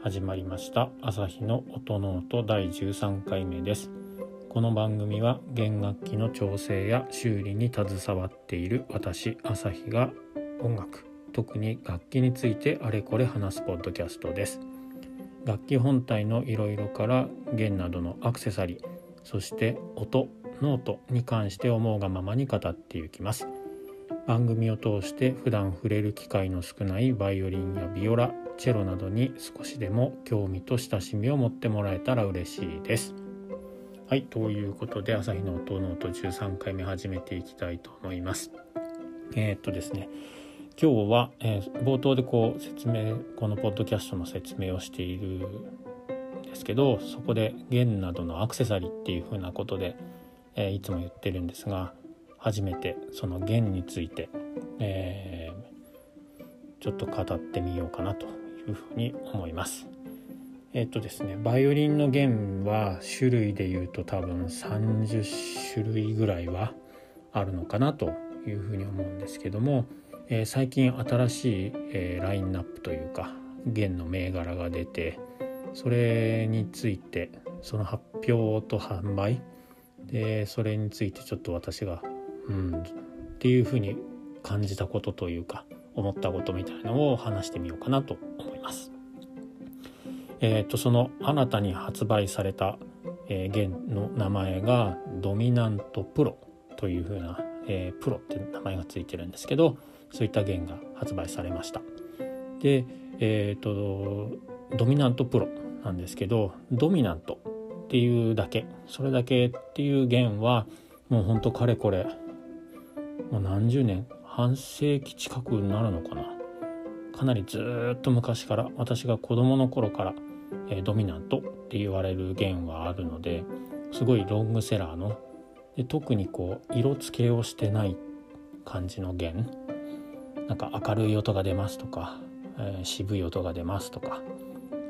始まりました。朝日の音ノート第13回目です。この番組は弦楽器の調整や修理に携わっている私朝日が音楽特に楽器についてあれこれ話すポッドキャストです。楽器本体のいろいろから弦などのアクセサリーそして音ノートに関して思うがままに語っていきます。番組を通して普段触れる機会の少ないバイオリンやビオラチェロなどに少しでも興味と親しみを持ってもらえたら嬉しいです。はいということで朝日の音ノート13回目始めていきたいと思います。えー、っとですね今日は、えー、冒頭でこう説明このポッドキャストの説明をしているんですけどそこで弦などのアクセサリーっていうふうなことで、えー、いつも言ってるんですが初めてその弦について、えー、ちょっと語ってみようかなというふうに思います。えっ、とですねバイオリンの弦は種類でいうと多分30種類ぐらいはあるのかなというふうに思うんですけども、えー、最近新しい、えー、ラインナップというか弦の銘柄が出てそれについてその発表と販売でそれについてちょっと私がうんっていうふうに感じたことというか思ったことみたいなのを話してみようかなとます。えっ、ー、とその新たに発売された、えー、弦の名前がドミナントプロというふうな、えー、プロって名前がついてるんですけどそういった弦が発売されました。でえっ、ー、とドミナントプロなんですけどドミナントっていうだけそれだけっていう弦はもうほんとかれこれもう何十年半世紀近くになるのかなかなりずっと昔から私が子供の頃から、えー、ドミナントって言われる弦はあるのですごいロングセラーので特にこう色付けをしてない感じの弦。なんか明るい音が出ますとか、えー、渋い音が出ますとか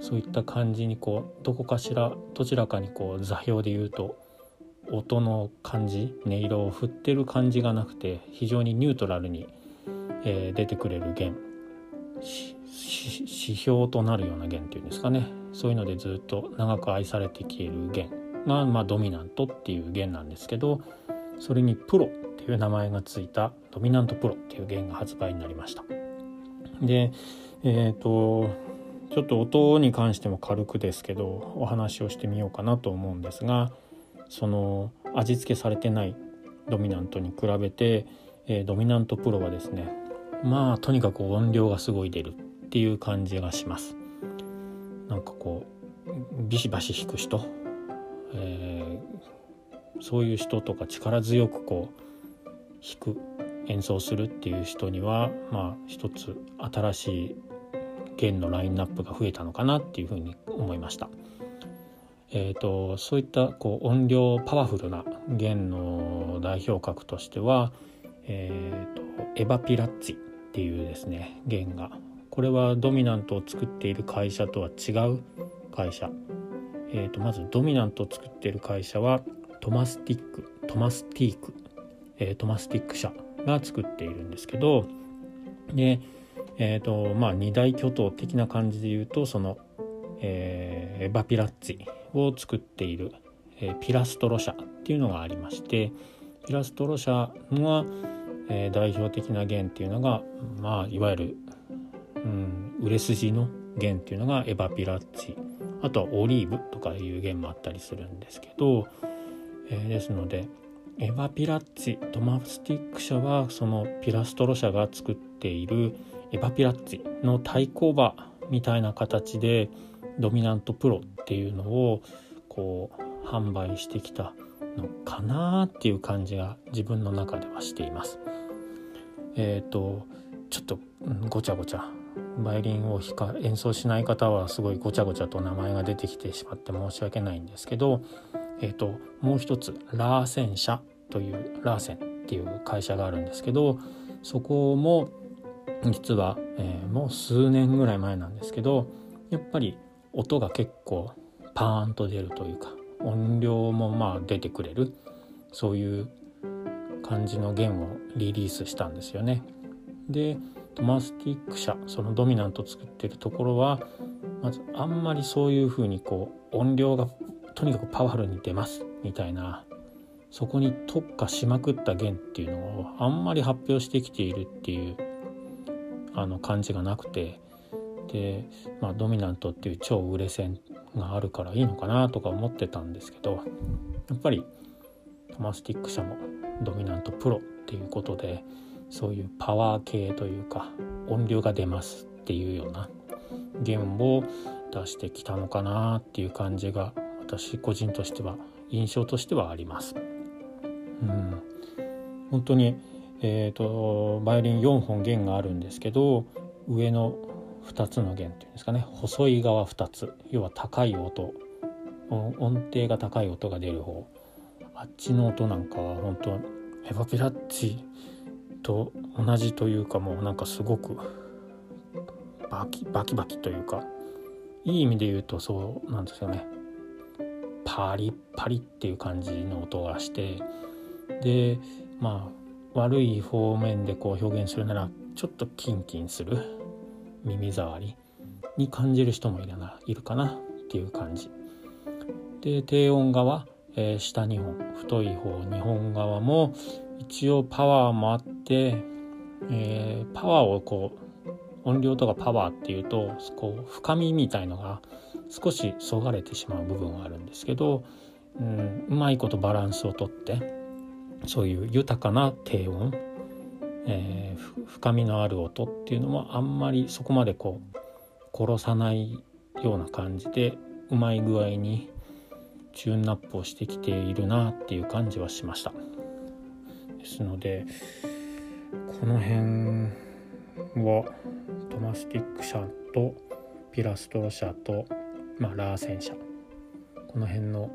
そういった感じにこうどこかしらどちらかにこう座標で言うと音の感じ音色を振ってる感じがなくて非常にニュートラルに、えー、出てくれる弦。指標となるような弦っていうんですかねそういうのでずっと長く愛されてきている弦が、まあ、ドミナントっていう弦なんですけどそれにプロっていう名前がついたドミナントプロっていう弦が発売になりました。でえっ、ー、とちょっと音に関しても軽くですけどお話をしてみようかなと思うんですがその味付けされてないドミナントに比べて、えー、ドミナントプロはですねまあとにかく音量がすごい出るっていう感じがしますなんかこうビシバシ弾く人、えー、そういう人とか力強くこう弾く演奏するっていう人にはまあ一つ新しい弦のラインナップが増えたのかなっていうふうに思いました。えーと、そういったこう音量パワフルな弦の代表格としては、えーと、エバピラッツィっていうですね弦が。これはドミナントを作っている会社とは違う会社、えーと、まずドミナントを作っている会社はトマスティックトマスティーク、えー、トマスティック社が作っているんですけどでえーとまあ、二大巨頭的な感じで言うとその、えー、エバピラッツィを作っている、えー、ピラストロ社っていうのがありましてピラストロ社が、えー、代表的な弦っていうのが、まあ、いわゆる、うん、売れ筋の弦っていうのがエバピラッツィ。あとはオリーブとかいう弦もあったりするんですけど、えー、ですのでエバピラッチトマスティック社はそのピラストロ社が作っているエバピラッチの対抗馬みたいな形でドミナントプロっていうのをこう販売してきたのかなっていう感じが自分の中ではしています。えっ、ー、とちょっとごちゃごちゃバイオリンを弾か演奏しない方はすごいごちゃごちゃと名前が出てきてしまって申し訳ないんですけど、えーと、もう一つラーセン社というラーセンっていう会社があるんですけどそこも実は、えー、もう数年ぐらい前なんですけどやっぱり音が結構パーンと出るというか音量もまあ出てくれる。そういう感じの弦をリリースしたんですよね。でトマスティック社そのドミナント作ってるところは、まずあんまりそういうふうにこう音量がとにかくパワフルに出ます。みたいな。そこに特化しまくった弦っていうのをあんまり発表してきているっていうあの感じがなくて。で、まあ、ドミナントっていう超売れ線があるからいいのかなとか思ってたんですけどやっぱりトマスティック社もドミナントプロっていうことでそういうパワー系というか音量が出ますっていうような弦を出してきたのかなっていう感じが私個人としては印象としてはあります。うん、本当に、えーと、バイオリン4本弦があるんですけど上の2つの弦っていうんですかね。細い側2つ。要は高い音。音程が高い音が出る方。あっちの音なんかは本当エヴァピラッチと同じというかもうなんかすごくバキバキバキというか。いい意味で言うとそうなんですよね。パリッパリっていう感じの音がしてでまあ悪い方面でこう表現するならちょっとキンキンする。耳障りに感じる人もいるないるかなっていう感じ。で低音側、えー、下2本太い方2本側も一応パワーもあって、えー、パワーをこう音量とかパワーっていうとこう深みみたいのが少しそがれてしまう部分はあるんですけど、うん、うまいことバランスをとってそういう豊かな低音、えー、深みのある音っていうのもあんまりそこまでこう殺さないような感じでうまい具合にチューンナップをしてきているなっていう感じはしました。ですのでこの辺はトマスティック社とピラストロ社と、まあ、ラーセン社この辺の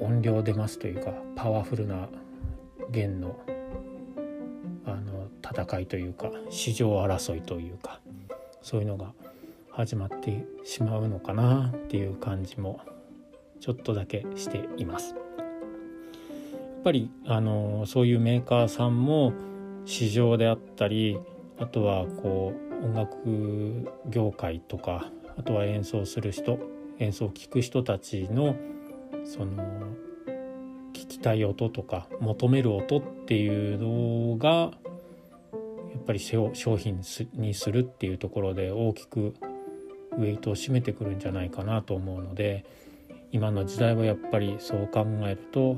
音量出ますというかパワフルな弦のあの戦いというか市場争いというかそういうのが始まってしまうのかなっていう感じもちょっとだけしています。やっぱりあのそういうメーカーさんも市場であったりあとはこう音楽業界とかあとは演奏する人演奏を聴く人たちのその聞きたい音とか求める音っていうのがぱり商品にするっていうところで大きくウェイトを占めてくるんじゃないかなと思うので今の時代はやっぱりそう考えると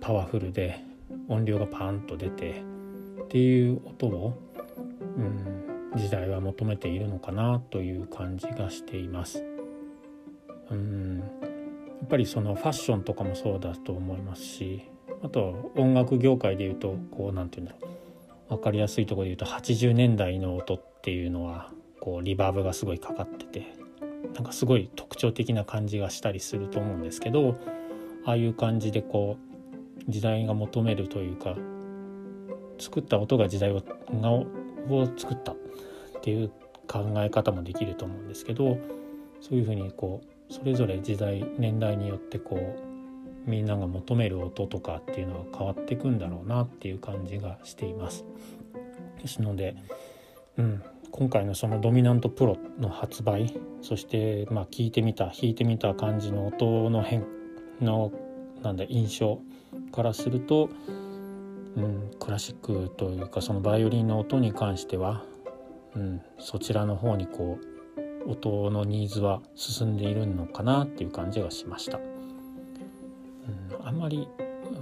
パワフルで音量がパーンと出てっていう音を、うん、時代は求めているのかなという感じがしています。うんやっぱりそのファッションとかもそうだと思いますしあと音楽業界でいうとこう何て言うんだろう分かりやすいとこで言うと80年代の音っていうのはこうリバーブがすごいかかっててなんかすごい特徴的な感じがしたりすると思うんですけどああいう感じでこう時代が求めるというか作った音が時代をを作ったっていう考え方もできると思うんですけどそういうふうにこうそれぞれ時代年代によってこうみんなが求める音とかっていうのは変わっていくんだろうなっていう感じがしています。ですので、うん、今回のそのドミナントプロの発売そしてまあ聞いてみた弾いてみた感じの音の変のなんだ印象からすると、うん、クラシックというかそのバイオリンの音に関しては、うん、そちらの方にこう音のニーズは進んでいるのかなっていう感じがしました。あんまり、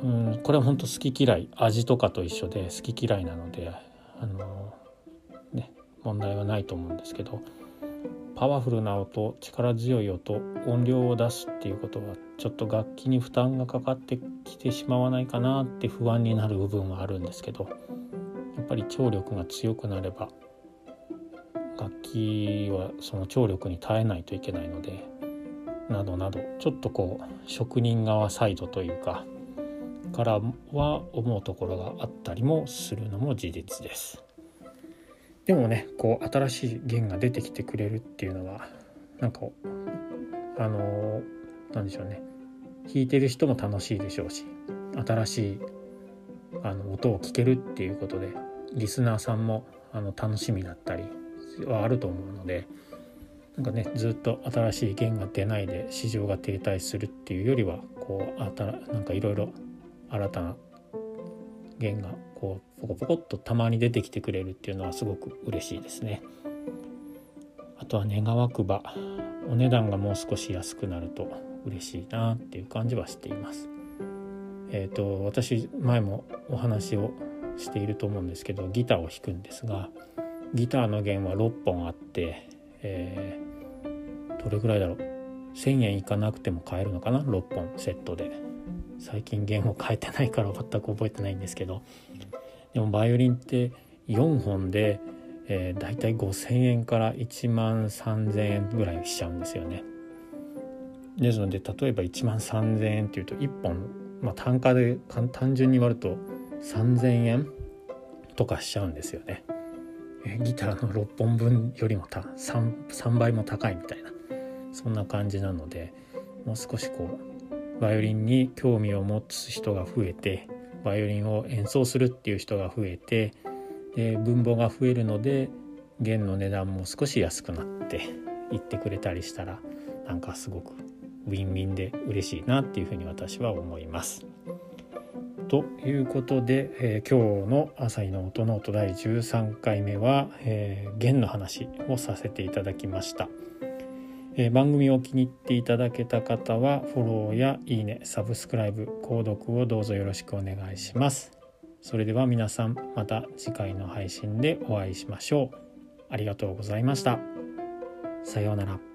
うん、これは本当好き嫌い味とかと一緒で好き嫌いなのであの、ね、問題はないと思うんですけどパワフルな音力強い音音量を出すっていうことはちょっと楽器に負担がかかってきてしまわないかなって不安になる部分はあるんですけどやっぱり聴力が強くなれば楽器はその聴力に耐えないといけないのでなどなどちょっとこう職人側サイドというかからは思うところがあったりもするのも事実です。でもねこう新しい弦が出てきてくれるっていうのはなんかあのなんでしょうね弾いてる人も楽しいでしょうし新しいあの音を聞けるっていうことでリスナーさんもあの楽しみだったりはあると思うのでなんかねずっと新しい弦が出ないで市場が停滞するっていうよりはこうあたなんかいろいろ新たな弦がこうポコポコっとたまに出てきてくれるっていうのはすごく嬉しいですね。あとは願わくばお値段がもう少し安くなると嬉しいなっていう感じはしています。えっ、ー、と私前もお話をしていると思うんですけどギターを弾くんですがギターの弦は6本あって、えー、どれぐらいだろう？1,000円いかなくても買えるのかな？6本セットで最近弦を変えてないから全く覚えてないんですけどでもバイオリンって4本で、えー、だいたい5,000円から1万3,000円ぐらいしちゃうんですよね。ですので例えば1万3,000円っていうと1本、まあ、単価で単純に割ると3,000円とかしちゃうんですよね。ギターの6本分よりもた 3, 3倍も高いみたいなそんな感じなのでもう少しこうバイオリンに興味を持つ人が増えてバイオリンを演奏するっていう人が増えてで分母が増えるので弦の値段も少し安くなっていってくれたりしたらなんかすごくウィンウィンで嬉しいなっていうふうに私は思います。ということで、えー、今日の「朝日の音の音」第13回目は、えー、弦の話をさせていただきました。えー、番組を気に入っていただけた方はフォローやいいねサブスクライブ購読をどうぞよろしくお願いします。それでは皆さんまた次回の配信でお会いしましょう。ありがとうございました。さようなら。